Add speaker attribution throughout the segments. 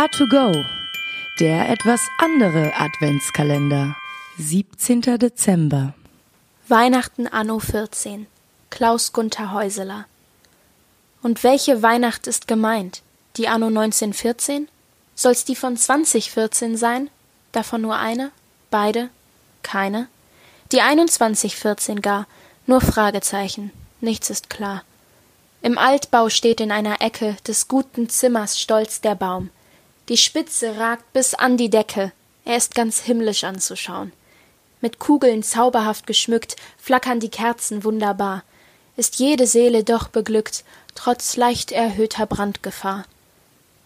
Speaker 1: A2Go, der etwas andere Adventskalender. 17. Dezember.
Speaker 2: Weihnachten anno 14. Klaus Gunther Häuseler. Und welche Weihnacht ist gemeint? Die anno 1914? Soll's die von 2014 sein? Davon nur eine? Beide? Keine? Die 2114 gar? Nur Fragezeichen. Nichts ist klar. Im Altbau steht in einer Ecke des guten Zimmers stolz der Baum. Die Spitze ragt bis an die Decke, er ist ganz himmlisch anzuschauen. Mit Kugeln zauberhaft geschmückt, flackern die Kerzen wunderbar, ist jede Seele doch beglückt, trotz leicht erhöhter Brandgefahr.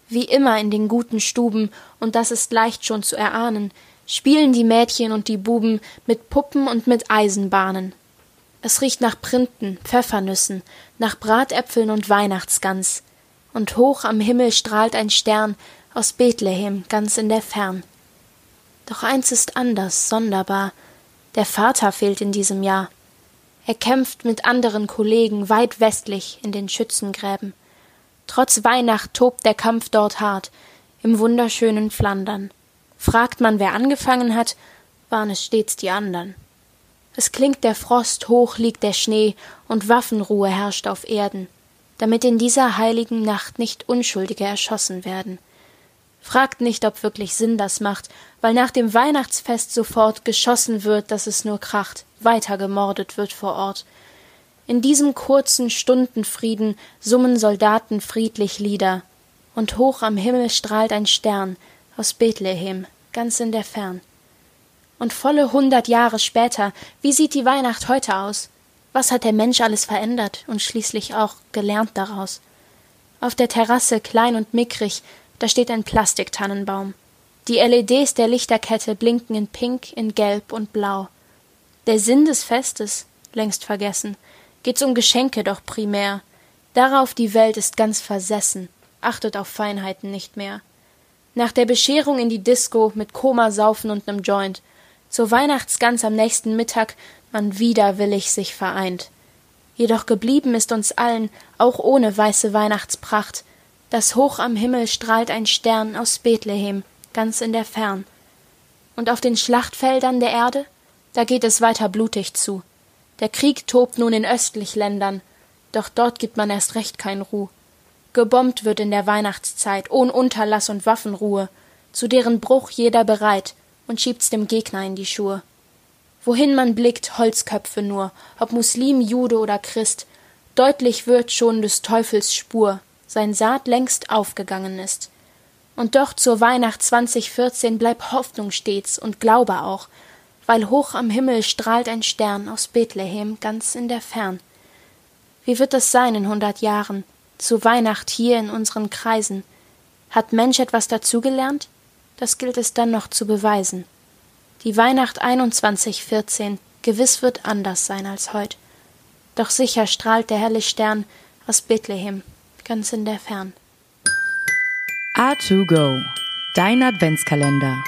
Speaker 2: Wie immer in den guten Stuben, und das ist leicht schon zu erahnen, spielen die Mädchen und die Buben mit Puppen und mit Eisenbahnen. Es riecht nach Printen, Pfeffernüssen, nach Bratäpfeln und Weihnachtsgans, und hoch am Himmel strahlt ein Stern, aus Bethlehem ganz in der Fern. Doch eins ist anders, sonderbar. Der Vater fehlt in diesem Jahr. Er kämpft mit anderen Kollegen weit westlich in den Schützengräben. Trotz Weihnacht tobt der Kampf dort hart, im wunderschönen Flandern. Fragt man, wer angefangen hat, waren es stets die andern. Es klingt der Frost, hoch liegt der Schnee, und Waffenruhe herrscht auf Erden, damit in dieser heiligen Nacht nicht Unschuldige erschossen werden. Fragt nicht, ob wirklich Sinn das macht, weil nach dem Weihnachtsfest sofort geschossen wird, dass es nur kracht, weiter gemordet wird vor Ort. In diesem kurzen Stundenfrieden summen Soldaten friedlich Lieder, und hoch am Himmel strahlt ein Stern aus Bethlehem, ganz in der Fern. Und volle hundert Jahre später, wie sieht die Weihnacht heute aus? Was hat der Mensch alles verändert und schließlich auch gelernt daraus? Auf der Terrasse klein und mickrig da steht ein Plastiktannenbaum. Die LEDs der Lichterkette blinken in Pink, in Gelb und Blau. Der Sinn des Festes, längst vergessen, geht's um Geschenke doch primär. Darauf die Welt ist ganz versessen, achtet auf Feinheiten nicht mehr. Nach der Bescherung in die Disco mit Koma saufen und nem Joint, zur Weihnachtsgans am nächsten Mittag man widerwillig sich vereint. Jedoch geblieben ist uns allen, auch ohne weiße Weihnachtspracht, dass hoch am Himmel strahlt ein Stern aus Bethlehem, ganz in der Fern. Und auf den Schlachtfeldern der Erde, da geht es weiter blutig zu. Der Krieg tobt nun in östlich Ländern, doch dort gibt man erst recht kein Ruh. Gebombt wird in der Weihnachtszeit, ohn Unterlass und Waffenruhe, zu deren Bruch jeder bereit und schiebt's dem Gegner in die Schuhe. Wohin man blickt, Holzköpfe nur, ob Muslim, Jude oder Christ, deutlich wird schon des Teufels Spur, sein Saat längst aufgegangen ist. Und doch zur Weihnacht 2014 bleibt Hoffnung stets und Glaube auch, weil hoch am Himmel strahlt ein Stern aus Bethlehem ganz in der Fern. Wie wird es sein in hundert Jahren, zu Weihnacht hier in unseren Kreisen? Hat Mensch etwas dazugelernt? Das gilt es dann noch zu beweisen. Die Weihnacht 2114 gewiss wird anders sein als heut. Doch sicher strahlt der helle Stern aus Bethlehem ganz in der Fern.
Speaker 1: A2Go, dein Adventskalender.